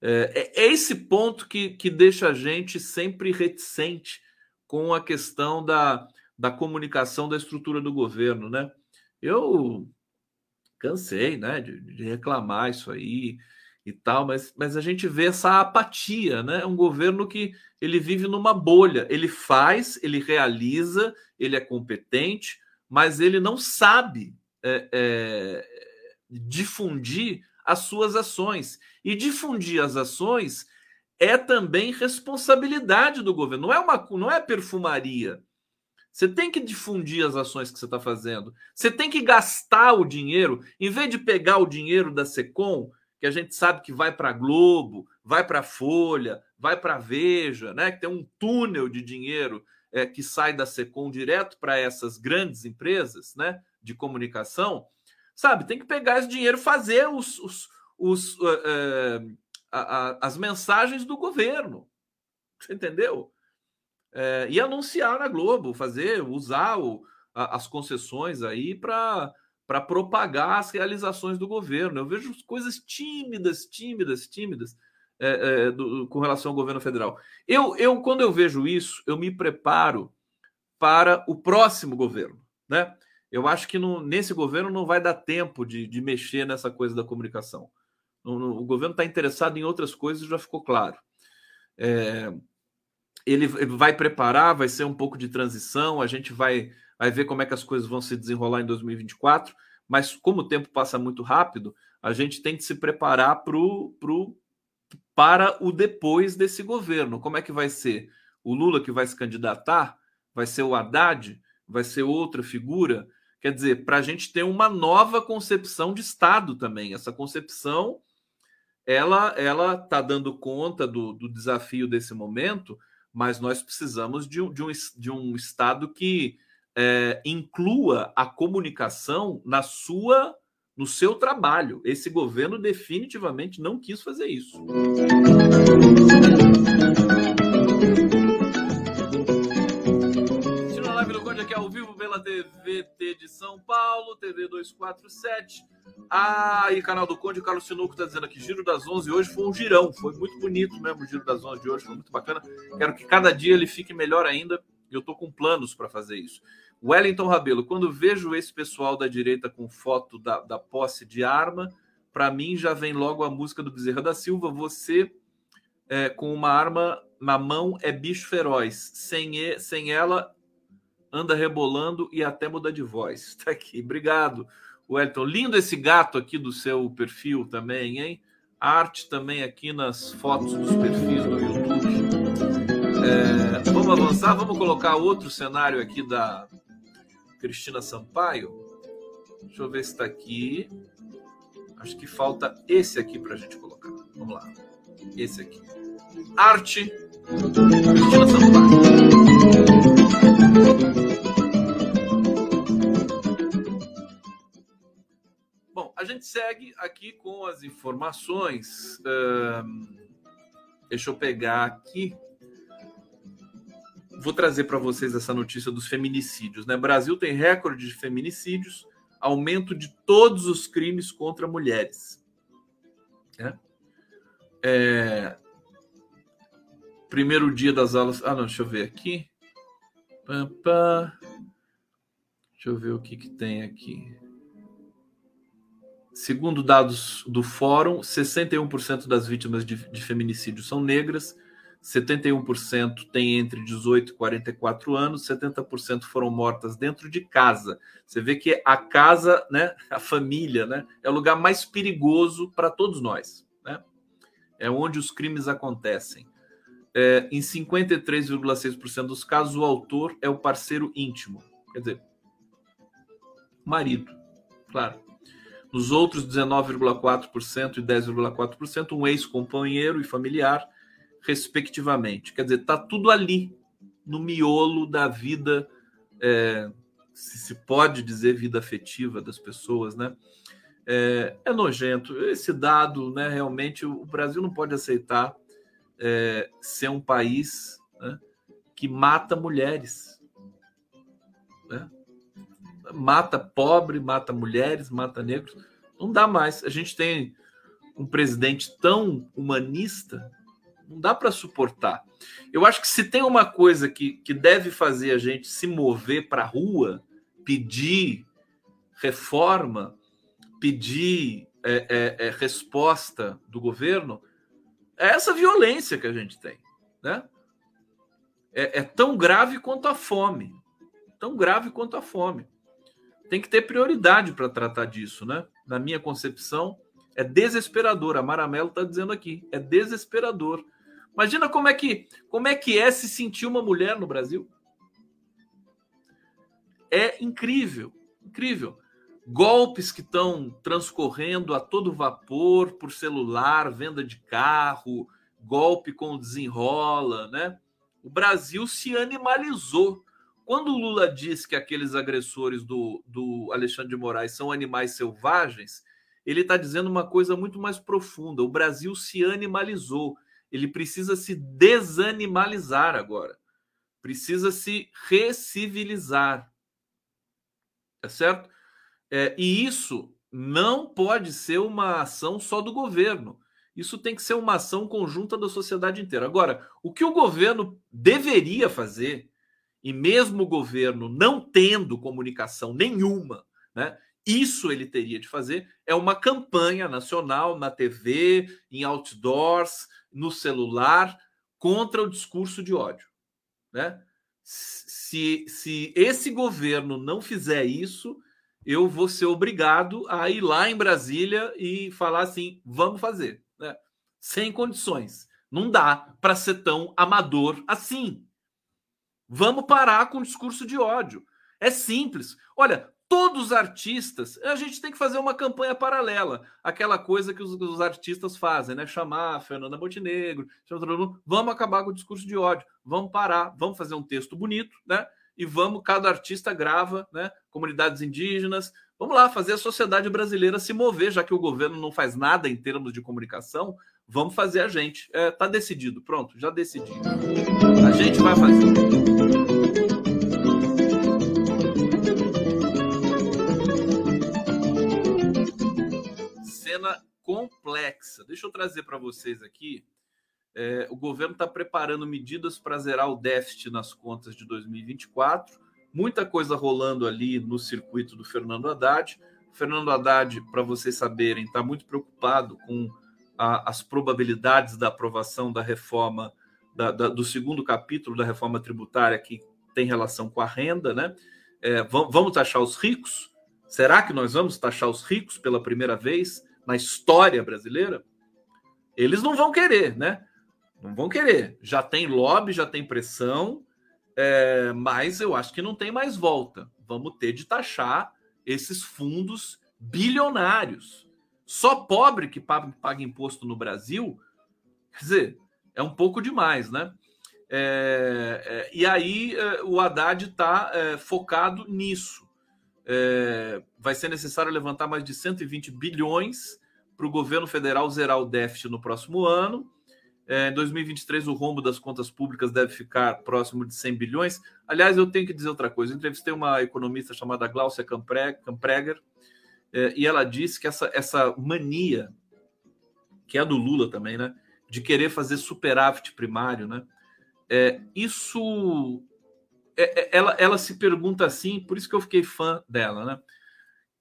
É, é, é esse ponto que, que deixa a gente sempre reticente com a questão da, da comunicação da estrutura do governo, né? Eu, cansei, né, de, de, reclamar isso aí e tal, mas, mas a gente vê essa apatia, né? Um governo que ele vive numa bolha, ele faz, ele realiza, ele é competente, mas ele não sabe é, é, difundir as suas ações. E difundir as ações é também responsabilidade do governo. Não é uma, não é perfumaria. Você tem que difundir as ações que você está fazendo. Você tem que gastar o dinheiro, em vez de pegar o dinheiro da Secom, que a gente sabe que vai para Globo, vai para Folha, vai para Veja, né? Que tem um túnel de dinheiro é, que sai da Secom direto para essas grandes empresas, né? De comunicação, sabe? Tem que pegar esse dinheiro, fazer os, os, os uh, uh, a, as mensagens do governo, você entendeu? É, e anunciar na Globo, fazer, usar o, a, as concessões aí para para propagar as realizações do governo. Eu vejo coisas tímidas, tímidas, tímidas é, é, do, com relação ao governo federal. Eu, eu, quando eu vejo isso, eu me preparo para o próximo governo, né? Eu acho que no, nesse governo não vai dar tempo de, de mexer nessa coisa da comunicação. No, o governo está interessado em outras coisas, já ficou claro. É, ele vai preparar, vai ser um pouco de transição, a gente vai, vai ver como é que as coisas vão se desenrolar em 2024, mas como o tempo passa muito rápido, a gente tem que se preparar pro, pro, para o depois desse governo. Como é que vai ser? O Lula que vai se candidatar? Vai ser o Haddad? Vai ser outra figura? Quer dizer, para a gente ter uma nova concepção de Estado também. Essa concepção ela ela está dando conta do, do desafio desse momento, mas nós precisamos de, de, um, de um Estado que é, inclua a comunicação na sua no seu trabalho. Esse governo definitivamente não quis fazer isso. aqui ao vivo pela São Paulo, TV 247. Ah, e canal do Conde, o Carlos Sinuco está dizendo aqui, Giro das 11 hoje foi um girão, foi muito bonito mesmo o Giro das 11 de hoje, foi muito bacana. Quero que cada dia ele fique melhor ainda, eu estou com planos para fazer isso. Wellington Rabelo, quando vejo esse pessoal da direita com foto da, da posse de arma, para mim já vem logo a música do Bezerra da Silva, você é, com uma arma na mão é bicho feroz, sem, e, sem ela anda rebolando e até muda de voz. Tá aqui, obrigado, Wellington. Lindo esse gato aqui do seu perfil também, hein? Arte também aqui nas fotos dos perfis do YouTube. É, vamos avançar, vamos colocar outro cenário aqui da Cristina Sampaio. Deixa eu ver se está aqui. Acho que falta esse aqui para a gente colocar. Vamos lá. Esse aqui. Arte Cristina Sampaio. A gente segue aqui com as informações. deixa eu pegar aqui. Vou trazer para vocês essa notícia dos feminicídios. Né? Brasil tem recorde de feminicídios, aumento de todos os crimes contra mulheres. É. É... Primeiro dia das aulas. Ah, não, deixa eu ver aqui. Deixa eu ver o que, que tem aqui. Segundo dados do Fórum, 61% das vítimas de, de feminicídio são negras, 71% têm entre 18 e 44 anos, 70% foram mortas dentro de casa. Você vê que a casa, né, a família, né, é o lugar mais perigoso para todos nós. Né? É onde os crimes acontecem. É, em 53,6% dos casos, o autor é o parceiro íntimo. Quer dizer, marido, claro. Nos outros 19,4% e 10,4%, um ex-companheiro e familiar, respectivamente. Quer dizer, está tudo ali, no miolo da vida, é, se se pode dizer vida afetiva das pessoas, né? É, é, nojento. Esse dado, né, realmente, o Brasil não pode aceitar é, ser um país né, que mata mulheres. Né? Mata pobre, mata mulheres, mata negros. Não dá mais. A gente tem um presidente tão humanista, não dá para suportar. Eu acho que se tem uma coisa que, que deve fazer a gente se mover para a rua, pedir reforma, pedir é, é, é, resposta do governo é essa violência que a gente tem, né? É, é tão grave quanto a fome, tão grave quanto a fome. Tem que ter prioridade para tratar disso, né? Na minha concepção, é desesperador. A Maramelo está dizendo aqui, é desesperador. Imagina como é que como é que é se sentir uma mulher no Brasil. É incrível, incrível. Golpes que estão transcorrendo a todo vapor por celular, venda de carro, golpe com desenrola, né? O Brasil se animalizou. Quando o Lula diz que aqueles agressores do, do Alexandre de Moraes são animais selvagens, ele está dizendo uma coisa muito mais profunda. O Brasil se animalizou. Ele precisa se desanimalizar agora. Precisa se recivilizar. Tá certo? É, e isso não pode ser uma ação só do governo. Isso tem que ser uma ação conjunta da sociedade inteira. Agora, o que o governo deveria fazer, e mesmo o governo não tendo comunicação nenhuma, né, isso ele teria de fazer, é uma campanha nacional na TV, em outdoors, no celular, contra o discurso de ódio. Né? Se, se esse governo não fizer isso, eu vou ser obrigado a ir lá em Brasília e falar assim: vamos fazer sem condições. Não dá para ser tão amador assim. Vamos parar com o discurso de ódio. É simples. Olha, todos os artistas, a gente tem que fazer uma campanha paralela, aquela coisa que os, os artistas fazem, né? Chamar Fernanda Montenegro, chamar todo mundo, vamos acabar com o discurso de ódio, vamos parar, vamos fazer um texto bonito, né? E vamos, cada artista grava, né? Comunidades indígenas, vamos lá fazer a sociedade brasileira se mover, já que o governo não faz nada em termos de comunicação, Vamos fazer a gente. É, tá decidido, pronto, já decidi. A gente vai fazer. Cena complexa. Deixa eu trazer para vocês aqui. É, o governo está preparando medidas para zerar o déficit nas contas de 2024. Muita coisa rolando ali no circuito do Fernando Haddad. O Fernando Haddad, para vocês saberem, está muito preocupado com a, as probabilidades da aprovação da reforma, da, da, do segundo capítulo da reforma tributária que tem relação com a renda, né? É, vamos taxar os ricos? Será que nós vamos taxar os ricos pela primeira vez na história brasileira? Eles não vão querer, né? Não vão querer. Já tem lobby, já tem pressão, é, mas eu acho que não tem mais volta. Vamos ter de taxar esses fundos bilionários só pobre que paga, imposto no Brasil, quer dizer, é um pouco demais, né? É, é, e aí é, o Haddad está é, focado nisso. É, vai ser necessário levantar mais de 120 bilhões para o governo federal zerar o déficit no próximo ano. É, em 2023, o rombo das contas públicas deve ficar próximo de 100 bilhões. Aliás, eu tenho que dizer outra coisa. Eu entrevistei uma economista chamada Glaucia Campreger, é, e ela disse que essa, essa mania, que é do Lula também, né? De querer fazer superávit primário, né? É, isso. É, é, ela, ela se pergunta assim, por isso que eu fiquei fã dela, né?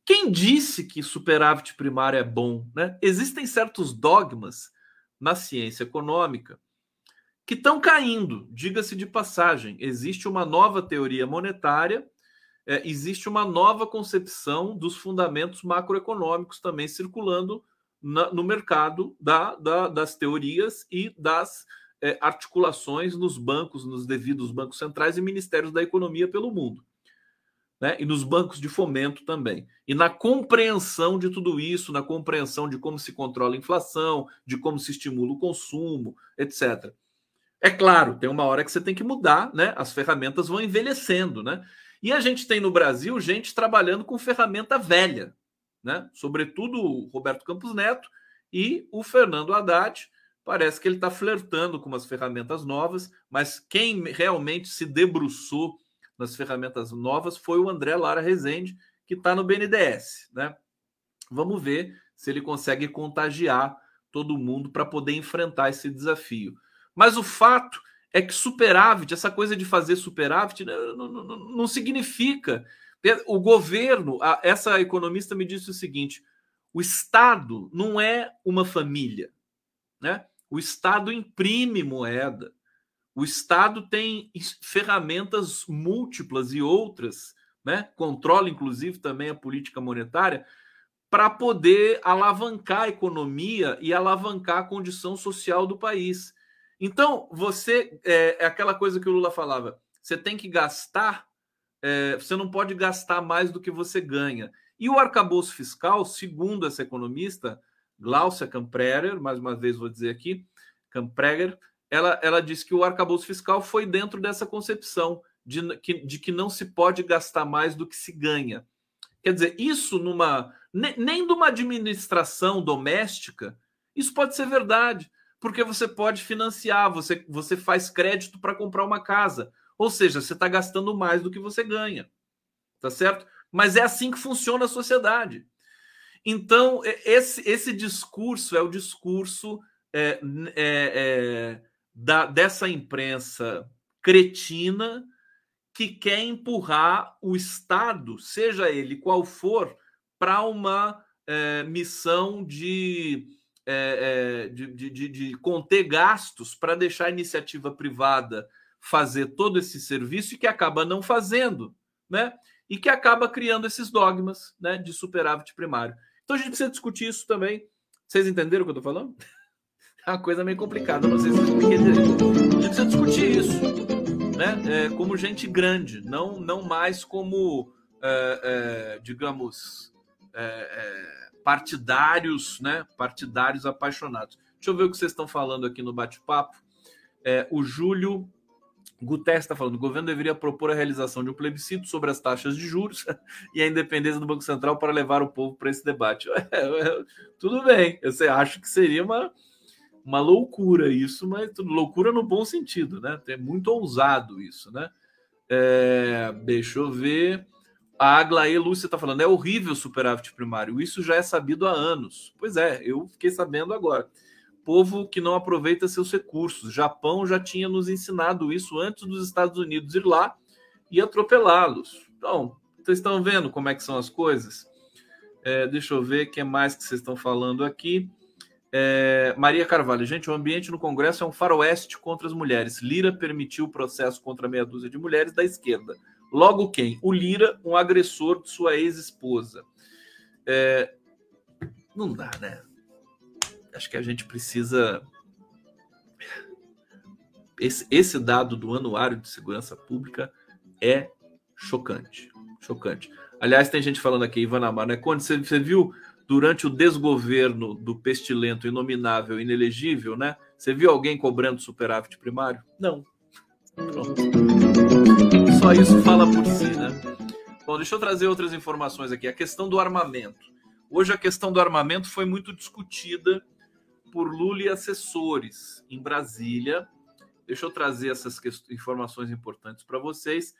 Quem disse que superávit primário é bom? Né? Existem certos dogmas na ciência econômica que estão caindo, diga-se de passagem. Existe uma nova teoria monetária é, existe uma nova concepção dos fundamentos macroeconômicos também circulando na, no mercado da, da, das teorias e das é, articulações nos bancos, nos devidos bancos centrais e ministérios da economia pelo mundo. Né? E nos bancos de fomento também. E na compreensão de tudo isso, na compreensão de como se controla a inflação, de como se estimula o consumo, etc. É claro, tem uma hora que você tem que mudar, né? As ferramentas vão envelhecendo, né? E a gente tem no Brasil gente trabalhando com ferramenta velha, né? Sobretudo o Roberto Campos Neto e o Fernando Haddad. Parece que ele está flertando com umas ferramentas novas, mas quem realmente se debruçou nas ferramentas novas foi o André Lara Rezende, que está no BNDES, né? Vamos ver se ele consegue contagiar todo mundo para poder enfrentar esse desafio. Mas o fato é que superávit, essa coisa de fazer superávit, né, não, não, não significa. O governo, essa economista me disse o seguinte: O Estado não é uma família, né? O Estado imprime moeda. O Estado tem ferramentas múltiplas e outras, né? Controla inclusive também a política monetária para poder alavancar a economia e alavancar a condição social do país. Então, você é, é aquela coisa que o Lula falava: você tem que gastar, é, você não pode gastar mais do que você ganha. E o arcabouço fiscal, segundo essa economista, Glaucia Kampreger, mais uma vez vou dizer aqui, Kampreger, ela, ela disse que o arcabouço fiscal foi dentro dessa concepção de que, de que não se pode gastar mais do que se ganha. Quer dizer, isso numa. Nem, nem numa administração doméstica, isso pode ser verdade, porque você pode financiar, você, você faz crédito para comprar uma casa. Ou seja, você está gastando mais do que você ganha. Tá certo? Mas é assim que funciona a sociedade. Então, esse, esse discurso é o discurso é, é, é, da, dessa imprensa cretina que quer empurrar o Estado, seja ele qual for, para uma é, missão de, é, é, de, de, de conter gastos para deixar a iniciativa privada fazer todo esse serviço e que acaba não fazendo, né? e que acaba criando esses dogmas né, de superávit primário. Então a gente precisa discutir isso também. Vocês entenderam o que eu estou falando? É uma coisa meio complicada, não sei se vocês entenderam. A gente precisa discutir isso, né? É, como gente grande, não, não mais como, é, é, digamos, é, é, partidários, né? Partidários apaixonados. Deixa eu ver o que vocês estão falando aqui no bate-papo. É, o Júlio Guterres está falando, o governo deveria propor a realização de um plebiscito sobre as taxas de juros e a independência do Banco Central para levar o povo para esse debate. É, tudo bem, eu acho que seria uma, uma loucura isso, mas loucura no bom sentido, né? É muito ousado isso, né? É, deixa eu ver. A Aglaê Lúcia está falando, é horrível o superávit primário, isso já é sabido há anos. Pois é, eu fiquei sabendo agora povo que não aproveita seus recursos. Japão já tinha nos ensinado isso antes dos Estados Unidos ir lá e atropelá-los. Então, vocês estão vendo como é que são as coisas? É, deixa eu ver o que mais que vocês estão falando aqui. É, Maria Carvalho, gente, o ambiente no Congresso é um faroeste contra as mulheres. Lira permitiu o processo contra meia dúzia de mulheres da esquerda. Logo quem? O Lira, um agressor de sua ex-esposa. É, não dá, né? acho que a gente precisa. Esse, esse dado do Anuário de Segurança Pública é chocante. Chocante. Aliás, tem gente falando aqui, Ivan Amar, né? Quando você, você viu durante o desgoverno do pestilento, inominável, inelegível, né? Você viu alguém cobrando superávit primário? Não. Pronto. Só isso fala por si, né? Bom, deixa eu trazer outras informações aqui. A questão do armamento. Hoje a questão do armamento foi muito discutida por Lula e assessores em Brasília. Deixa eu trazer essas informações importantes para vocês.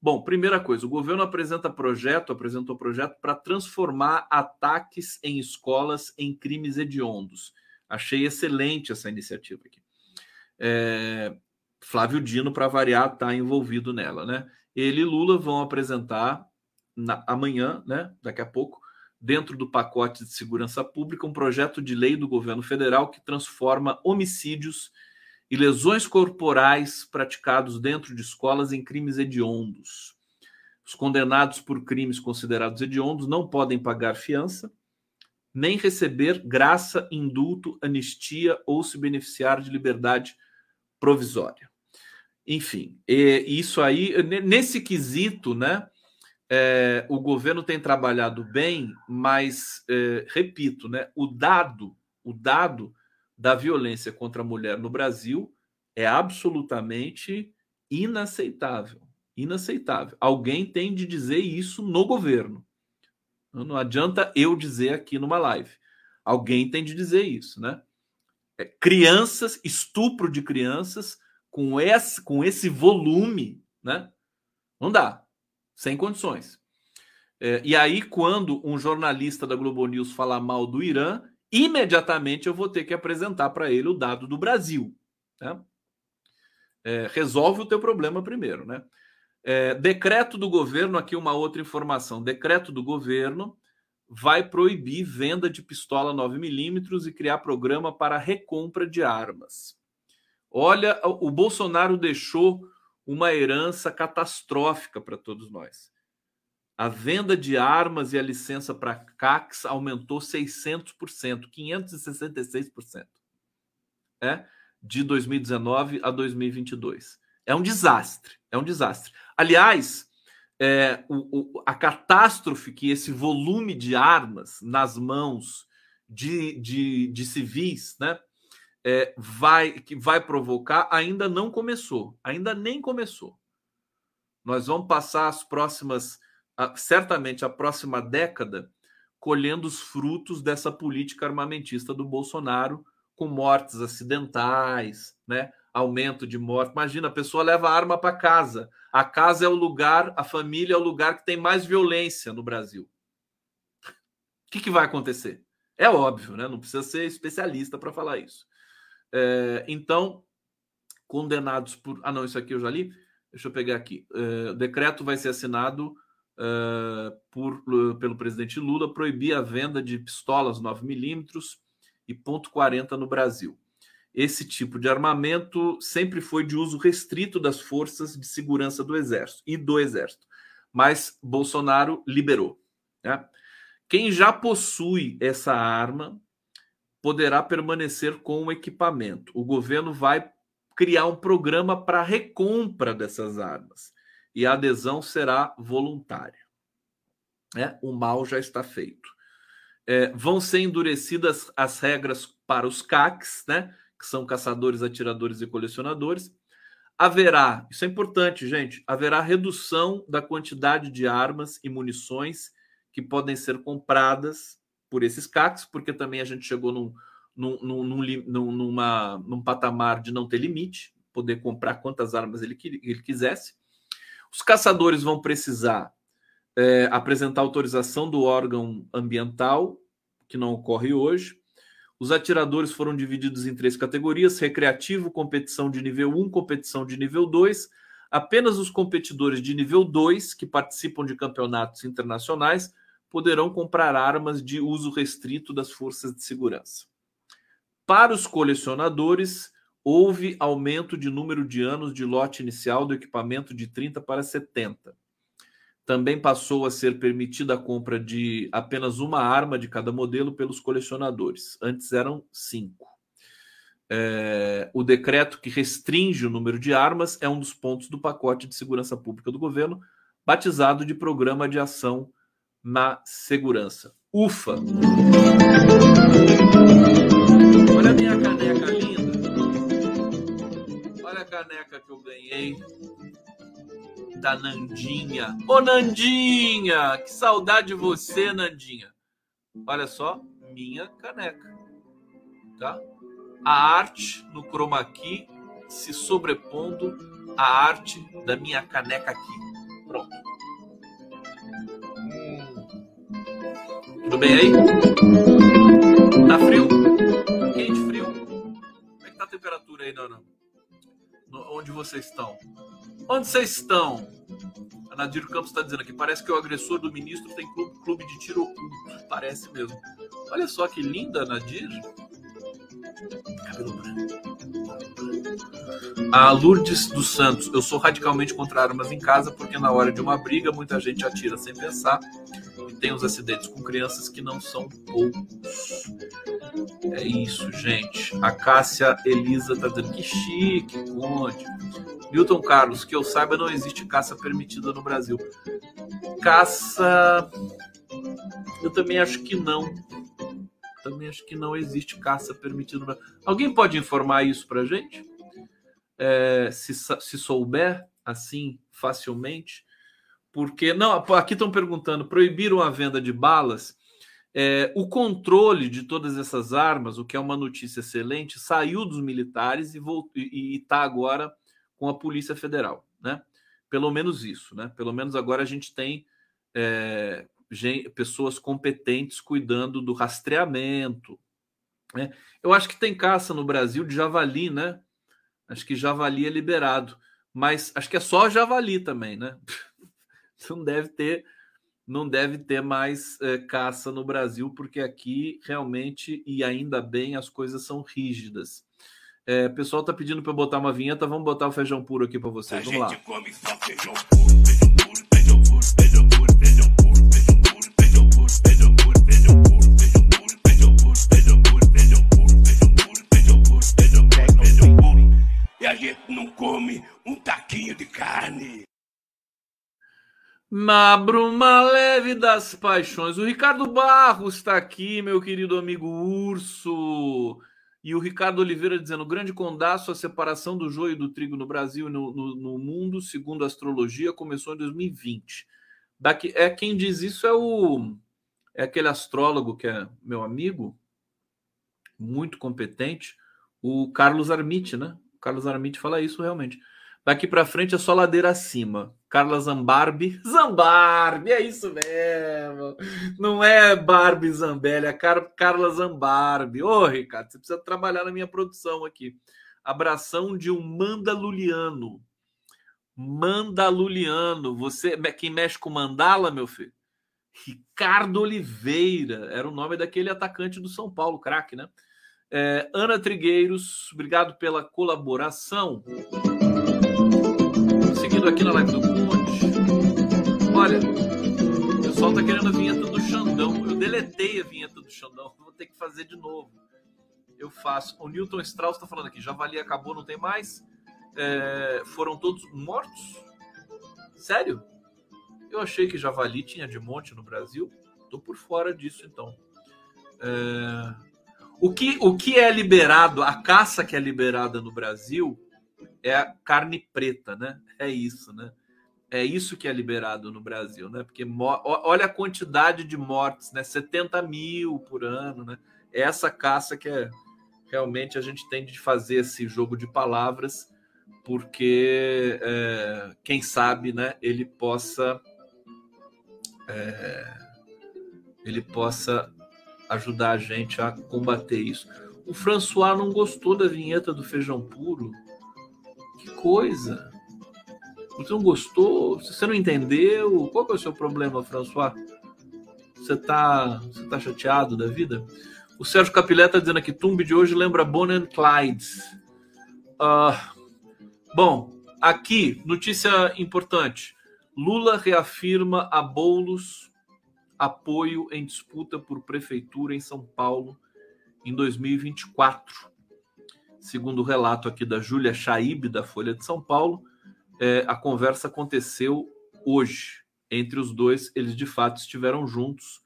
Bom, primeira coisa, o governo apresenta projeto, apresentou projeto para transformar ataques em escolas em crimes hediondos. Achei excelente essa iniciativa aqui. É, Flávio Dino, para variar, está envolvido nela, né? Ele e Lula vão apresentar na, amanhã, né? Daqui a pouco, dentro do pacote de segurança pública, um projeto de lei do governo federal que transforma homicídios e lesões corporais praticados dentro de escolas em crimes hediondos. Os condenados por crimes considerados hediondos não podem pagar fiança, nem receber graça, indulto, anistia ou se beneficiar de liberdade provisória. Enfim, isso aí, nesse quesito, né? é, o governo tem trabalhado bem, mas é, repito, né, o dado, o dado da violência contra a mulher no Brasil é absolutamente inaceitável. Inaceitável. Alguém tem de dizer isso no governo. Não adianta eu dizer aqui numa live. Alguém tem de dizer isso, né? É, crianças, estupro de crianças com esse, com esse volume, né? Não dá sem condições. É, e aí, quando um jornalista da Globo News falar mal do Irã, imediatamente eu vou ter que apresentar para ele o dado do Brasil. Né? É, resolve o teu problema primeiro, né? É, decreto do governo, aqui uma outra informação. Decreto do governo vai proibir venda de pistola 9mm e criar programa para recompra de armas. Olha, o Bolsonaro deixou uma herança catastrófica para todos nós. A venda de armas e a licença para CACs aumentou 600%, 566%. É, de 2019 a 2022. É um desastre, é um desastre. Aliás, é, o, o, a catástrofe que esse volume de armas nas mãos de, de, de civis, né, é, vai que vai provocar ainda não começou, ainda nem começou. Nós vamos passar as próximas, certamente a próxima década, colhendo os frutos dessa política armamentista do Bolsonaro, com mortes acidentais, né? Aumento de morte. Imagina, a pessoa leva a arma para casa. A casa é o lugar, a família é o lugar que tem mais violência no Brasil. O que, que vai acontecer? É óbvio, né? Não precisa ser especialista para falar isso. É, então, condenados por. Ah, não, isso aqui eu já li. Deixa eu pegar aqui. É, o decreto vai ser assinado é, por, pelo presidente Lula proibir a venda de pistolas 9mm e ponto .40 no Brasil. Esse tipo de armamento sempre foi de uso restrito das forças de segurança do Exército e do Exército, mas Bolsonaro liberou. Né? Quem já possui essa arma poderá permanecer com o equipamento. O governo vai criar um programa para recompra dessas armas e a adesão será voluntária. É, o mal já está feito. É, vão ser endurecidas as regras para os CACs, né, que são caçadores, atiradores e colecionadores. Haverá, isso é importante, gente, haverá redução da quantidade de armas e munições que podem ser compradas por esses CACs, porque também a gente chegou num, num, num, numa, num patamar de não ter limite, poder comprar quantas armas ele, ele quisesse. Os caçadores vão precisar é, apresentar autorização do órgão ambiental, que não ocorre hoje. Os atiradores foram divididos em três categorias: recreativo, competição de nível 1, competição de nível 2. Apenas os competidores de nível 2, que participam de campeonatos internacionais, poderão comprar armas de uso restrito das forças de segurança. Para os colecionadores, houve aumento de número de anos de lote inicial do equipamento de 30 para 70. Também passou a ser permitida a compra de apenas uma arma de cada modelo pelos colecionadores. Antes eram cinco. É, o decreto que restringe o número de armas é um dos pontos do pacote de segurança pública do governo, batizado de Programa de Ação na segurança. Ufa! Olha a minha caneca linda. Olha a caneca que eu ganhei da Nandinha. Ô Nandinha, que saudade de você, Nandinha. Olha só, minha caneca. Tá? A arte no chroma key se sobrepondo à arte da minha caneca aqui. Pronto. Tudo bem aí? Tá frio? Quente, frio? Como é que tá a temperatura aí, Nana? Onde vocês estão? Onde vocês estão? A Nadir Campos está dizendo aqui, parece que o agressor do ministro tem clube, clube de tiro oculto. Parece mesmo. Olha só que linda, Nadir. Cabelo branco. A Lourdes dos Santos, eu sou radicalmente contra armas em casa porque na hora de uma briga muita gente atira sem pensar tem os acidentes com crianças que não são poucos. É isso, gente. A Cássia Elisa tá dizendo que chique, conte. Milton Carlos, que eu saiba, não existe caça permitida no Brasil. Caça. Eu também acho que não. Também acho que não existe caça permitida no Brasil. Alguém pode informar isso pra gente? é, se, se souber assim facilmente, porque não, aqui estão perguntando, proibiram a venda de balas. É, o controle de todas essas armas, o que é uma notícia excelente, saiu dos militares e está agora com a Polícia Federal, né? Pelo menos isso, né? Pelo menos agora a gente tem é, gente, pessoas competentes cuidando do rastreamento. Né? Eu acho que tem caça no Brasil de javali, né? Acho que javali é liberado. Mas acho que é só javali também, né? não deve ter não deve ter mais é, caça no Brasil, porque aqui realmente, e ainda bem, as coisas são rígidas. É, o pessoal tá pedindo para eu botar uma vinheta, vamos botar o feijão puro aqui para vocês. A vamos lá. Come só feijão puro. E a gente não come um taquinho de carne. Na bruma leve das paixões. O Ricardo Barros está aqui, meu querido amigo Urso. E o Ricardo Oliveira dizendo: grande condaço, a separação do joio e do trigo no Brasil e no, no, no, mundo, segundo a astrologia, começou em 2020. Daqui, é quem diz isso é o é aquele astrólogo que é meu amigo, muito competente, o Carlos Armite, né? O Carlos Armite fala isso realmente. Daqui para frente é só ladeira acima. Carla Zambarbi. Zambarbi, é isso mesmo. Não é Barbie Zambelli, é Car Carla Zambarbi. Ô, Ricardo, você precisa trabalhar na minha produção aqui. Abração de um mandaluliano. Mandaluliano. Você, quem mexe com mandala, meu filho? Ricardo Oliveira. Era o nome daquele atacante do São Paulo, craque, né? É, Ana Trigueiros, obrigado pela colaboração aqui na live do Conde. Olha, o pessoal tá querendo a vinheta do Xandão. Eu deletei a vinheta do Xandão, vou ter que fazer de novo. Eu faço. O Newton Strauss tá falando aqui, Javali acabou, não tem mais. É, foram todos mortos? Sério? Eu achei que Javali tinha de monte no Brasil. Tô por fora disso, então. É... O, que, o que é liberado, a caça que é liberada no Brasil é a carne preta, né? É isso, né? É isso que é liberado no Brasil, né? Porque olha a quantidade de mortes, né? 70 mil por ano, né? É essa caça que é realmente a gente tem de fazer esse jogo de palavras, porque é, quem sabe, né? Ele possa é, ele possa ajudar a gente a combater isso. O François não gostou da vinheta do feijão puro. Coisa! Você não gostou? Você não entendeu? Qual é o seu problema, François? Você tá, você tá chateado da vida? O Sérgio Capilé tá dizendo aqui, Tumbi de hoje lembra Bonnie and Clyde. Uh, bom, aqui, notícia importante. Lula reafirma a Boulos apoio em disputa por prefeitura em São Paulo em 2024. Segundo o relato aqui da Júlia Chaib, da Folha de São Paulo, é, a conversa aconteceu hoje. Entre os dois, eles de fato estiveram juntos.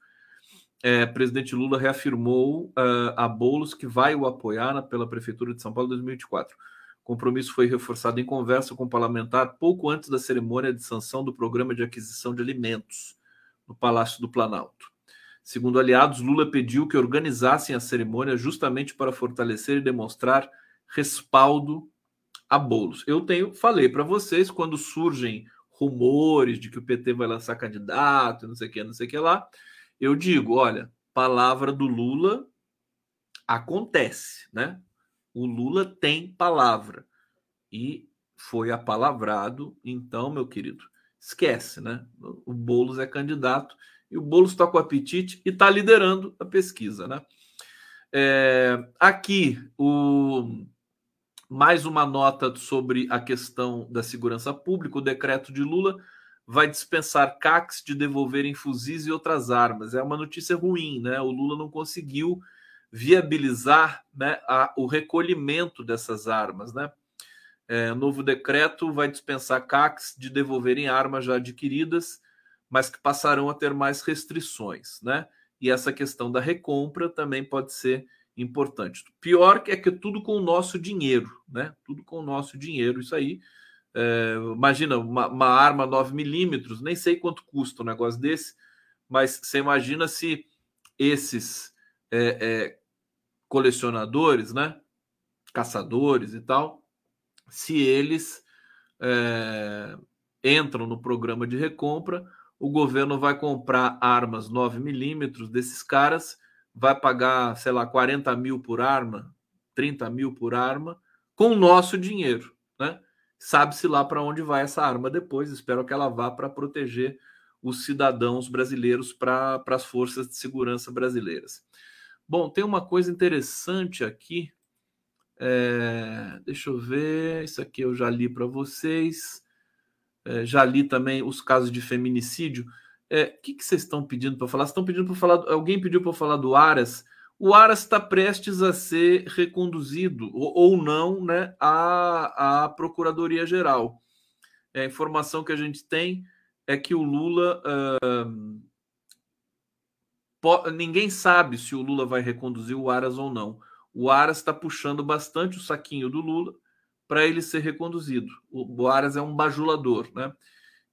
É, presidente Lula reafirmou uh, a Boulos que vai o apoiar na, pela Prefeitura de São Paulo em 2024. O compromisso foi reforçado em conversa com o parlamentar pouco antes da cerimônia de sanção do programa de aquisição de alimentos no Palácio do Planalto. Segundo aliados, Lula pediu que organizassem a cerimônia justamente para fortalecer e demonstrar respaldo a bolos. Eu tenho, falei para vocês, quando surgem rumores de que o PT vai lançar candidato, não sei o que, não sei o que lá, eu digo, olha, palavra do Lula acontece, né? O Lula tem palavra e foi apalavrado, então, meu querido, esquece, né? O Boulos é candidato e o Boulos está com apetite e está liderando a pesquisa, né? É, aqui o mais uma nota sobre a questão da segurança pública. O decreto de Lula vai dispensar CACs de devolverem fuzis e outras armas. É uma notícia ruim, né? O Lula não conseguiu viabilizar né, a, o recolhimento dessas armas, né? É, novo decreto vai dispensar CACs de devolverem armas já adquiridas, mas que passarão a ter mais restrições, né? E essa questão da recompra também pode ser importante. Pior é que tudo com o nosso dinheiro, né? Tudo com o nosso dinheiro. Isso aí, é, imagina uma, uma, arma 9 milímetros, nem sei quanto custa um negócio desse, mas você imagina se esses é, é, colecionadores, né? Caçadores e tal, se eles é, entram no programa de recompra, o governo vai comprar armas 9 milímetros desses caras vai pagar, sei lá, 40 mil por arma, 30 mil por arma, com o nosso dinheiro, né? Sabe-se lá para onde vai essa arma depois. Espero que ela vá para proteger os cidadãos brasileiros para as forças de segurança brasileiras. Bom, tem uma coisa interessante aqui. É, deixa eu ver. Isso aqui eu já li para vocês. É, já li também os casos de feminicídio. É, o que, que vocês estão pedindo para falar? Estão pedindo para falar. Alguém pediu para falar do Aras. O Aras está prestes a ser reconduzido, ou, ou não, né, à, à Procuradoria Geral. É, a informação que a gente tem é que o Lula. Ninguém sabe se o Lula vai reconduzir o Aras ou não. O Aras está puxando bastante o saquinho do Lula para ele ser reconduzido. O Aras é um bajulador, né?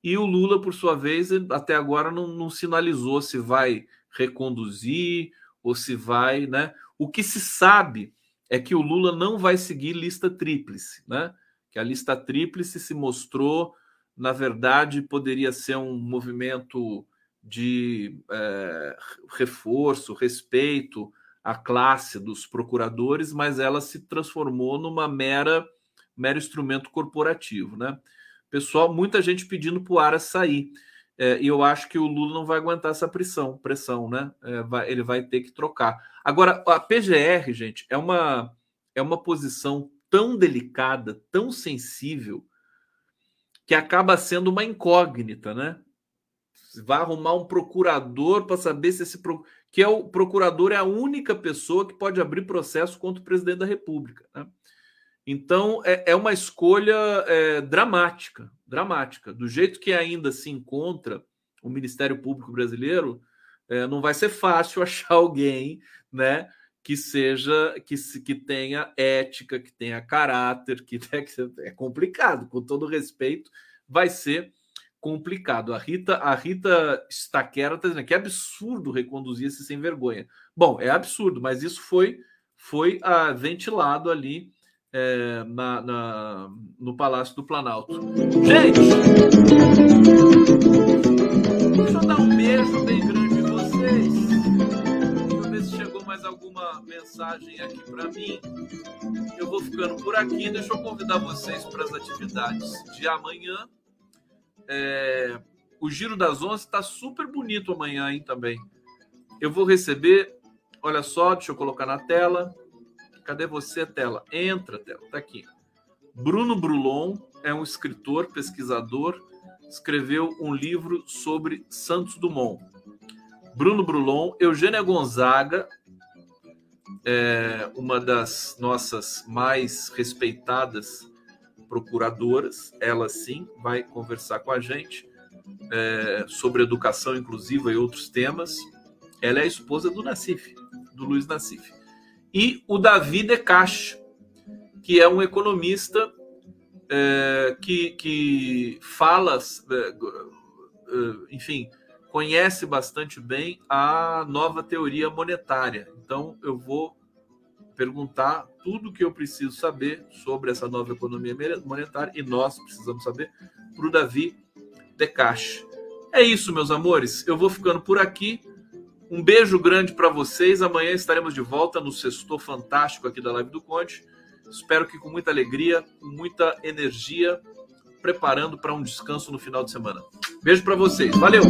E o Lula, por sua vez, até agora não, não sinalizou se vai reconduzir ou se vai, né? O que se sabe é que o Lula não vai seguir lista tríplice, né? Que a lista tríplice se mostrou na verdade, poderia ser um movimento de é, reforço, respeito à classe dos procuradores, mas ela se transformou numa mera mero instrumento corporativo, né? Pessoal, muita gente pedindo para o Aras sair. É, e eu acho que o Lula não vai aguentar essa pressão, pressão, né? É, vai, ele vai ter que trocar. Agora, a PGR, gente, é uma, é uma posição tão delicada, tão sensível, que acaba sendo uma incógnita, né? Vai arrumar um procurador para saber se esse pro... que é o procurador é a única pessoa que pode abrir processo contra o presidente da República. Né? Então é, é uma escolha é, dramática, dramática. Do jeito que ainda se encontra o Ministério Público Brasileiro, é, não vai ser fácil achar alguém, né? que seja que, que tenha ética, que tenha caráter, que, né, que é complicado, com todo respeito, vai ser complicado. A Rita, a Rita Staquera está dizendo que é absurdo reconduzir esse sem vergonha. Bom, é absurdo, mas isso foi foi ah, ventilado ali é, na, na, no Palácio do Planalto. Gente, deixa eu dar um beijo bem grande em vocês mais alguma mensagem aqui para mim. Eu vou ficando por aqui. Deixa eu convidar vocês para as atividades de amanhã. É... O Giro das Onze está super bonito amanhã, hein, também. Eu vou receber, olha só, deixa eu colocar na tela. Cadê você, tela? Entra, tela, tá aqui. Bruno Brulon é um escritor, pesquisador, escreveu um livro sobre Santos Dumont. Bruno Brulon, Eugênia Gonzaga, é uma das nossas mais respeitadas procuradoras, ela sim vai conversar com a gente é, sobre educação inclusiva e outros temas. Ela é a esposa do Nassif, do Luiz Nassif. E o Davi Decache, que é um economista é, que, que fala, é, é, enfim, conhece bastante bem a nova teoria monetária. Então, eu vou perguntar tudo o que eu preciso saber sobre essa nova economia monetária e nós precisamos saber para o Davi Decache. É isso, meus amores. Eu vou ficando por aqui. Um beijo grande para vocês. Amanhã estaremos de volta no Sextor Fantástico aqui da Live do Conte. Espero que com muita alegria, com muita energia, preparando para um descanso no final de semana. Beijo para vocês. Valeu!